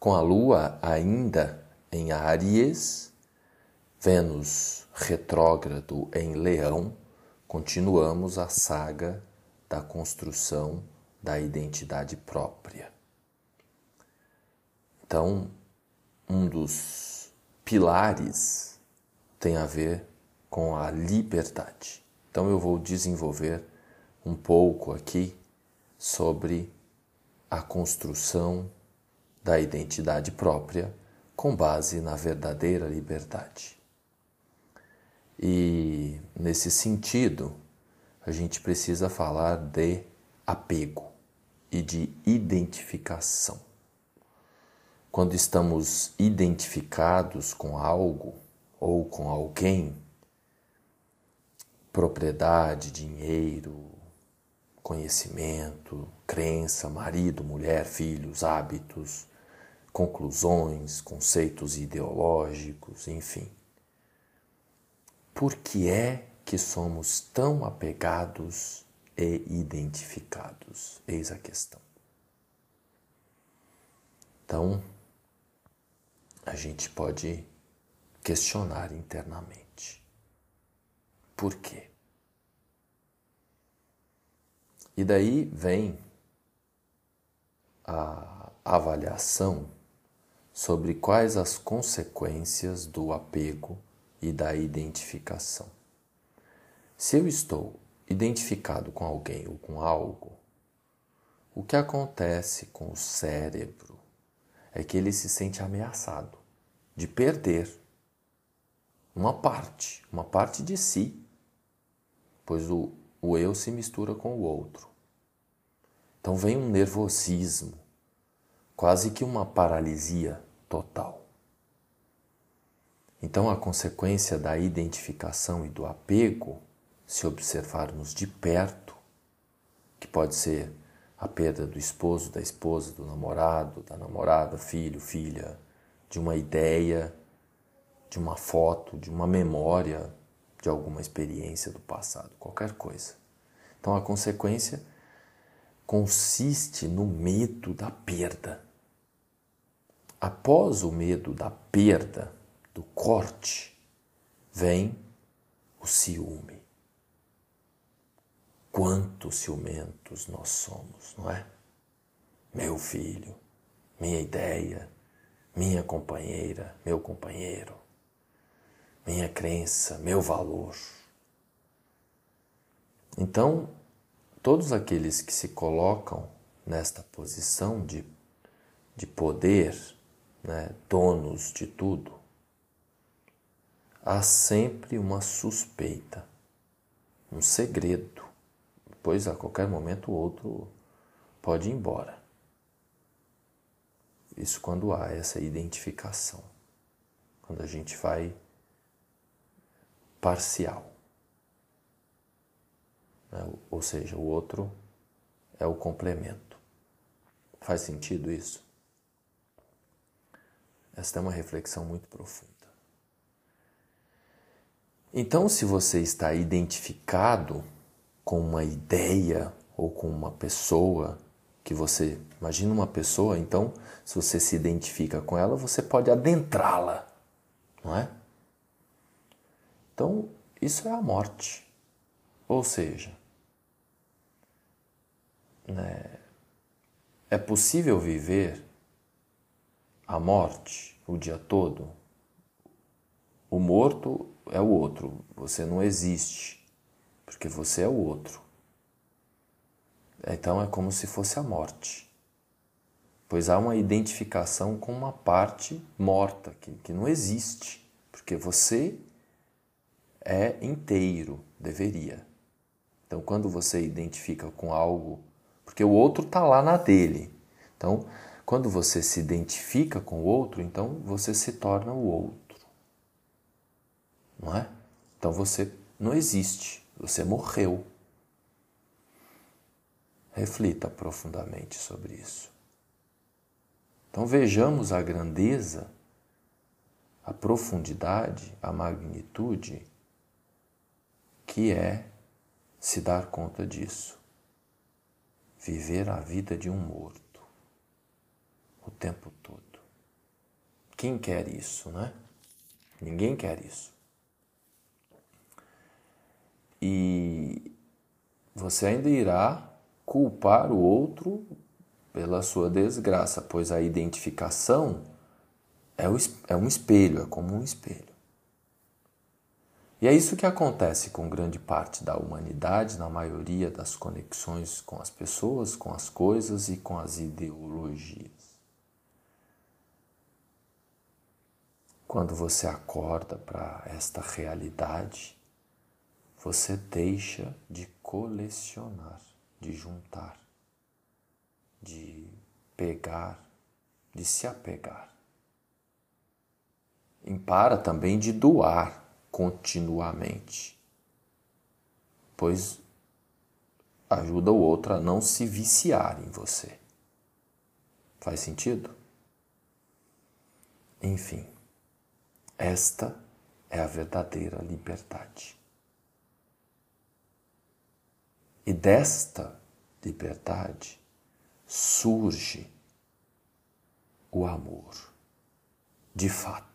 Com a Lua ainda em Áries, Vênus retrógrado em Leão, continuamos a saga da construção da identidade própria. Então, um dos pilares tem a ver com a liberdade. Então, eu vou desenvolver um pouco aqui sobre a construção da identidade própria com base na verdadeira liberdade. E nesse sentido, a gente precisa falar de apego e de identificação. Quando estamos identificados com algo ou com alguém, propriedade, dinheiro, conhecimento, crença, marido, mulher, filhos, hábitos, conclusões, conceitos ideológicos, enfim. Por que é que somos tão apegados e identificados? Eis a questão. Então, a gente pode questionar internamente. Por quê? E daí vem a avaliação sobre quais as consequências do apego e da identificação. Se eu estou identificado com alguém ou com algo, o que acontece com o cérebro é que ele se sente ameaçado de perder uma parte, uma parte de si, pois o, o eu se mistura com o outro. Então vem um nervosismo, quase que uma paralisia total. Então, a consequência da identificação e do apego, se observarmos de perto, que pode ser a perda do esposo, da esposa, do namorado, da namorada, filho, filha, de uma ideia, de uma foto, de uma memória, de alguma experiência do passado, qualquer coisa. Então, a consequência consiste no medo da perda. Após o medo da perda, do corte, vem o ciúme. Quantos ciumentos nós somos, não é? Meu filho, minha ideia, minha companheira, meu companheiro, minha crença, meu valor. Então, todos aqueles que se colocam nesta posição de, de poder, né, donos de tudo, há sempre uma suspeita, um segredo, pois a qualquer momento o outro pode ir embora. Isso quando há essa identificação, quando a gente vai parcial. Né? Ou seja, o outro é o complemento. Faz sentido isso? Esta é uma reflexão muito profunda. Então, se você está identificado com uma ideia ou com uma pessoa que você imagina uma pessoa, então, se você se identifica com ela, você pode adentrá-la, não é? Então, isso é a morte. Ou seja, né, é possível viver a morte o dia todo? O morto é o outro, você não existe, porque você é o outro. Então é como se fosse a morte, pois há uma identificação com uma parte morta, que, que não existe, porque você é inteiro, deveria. Então quando você identifica com algo porque o outro está lá na dele. Então, quando você se identifica com o outro, então você se torna o outro. Não é? Então você não existe, você morreu. Reflita profundamente sobre isso. Então vejamos a grandeza, a profundidade, a magnitude que é se dar conta disso viver a vida de um morto o tempo todo. Quem quer isso, né? Ninguém quer isso. E você ainda irá culpar o outro pela sua desgraça, pois a identificação é, é um espelho, é como um espelho. E é isso que acontece com grande parte da humanidade, na maioria das conexões com as pessoas, com as coisas e com as ideologias. Quando você acorda para esta realidade, você deixa de colecionar, de juntar, de pegar, de se apegar. E para também de doar continuamente, pois ajuda o outro a não se viciar em você. Faz sentido? Enfim. Esta é a verdadeira liberdade. E desta liberdade surge o amor, de fato.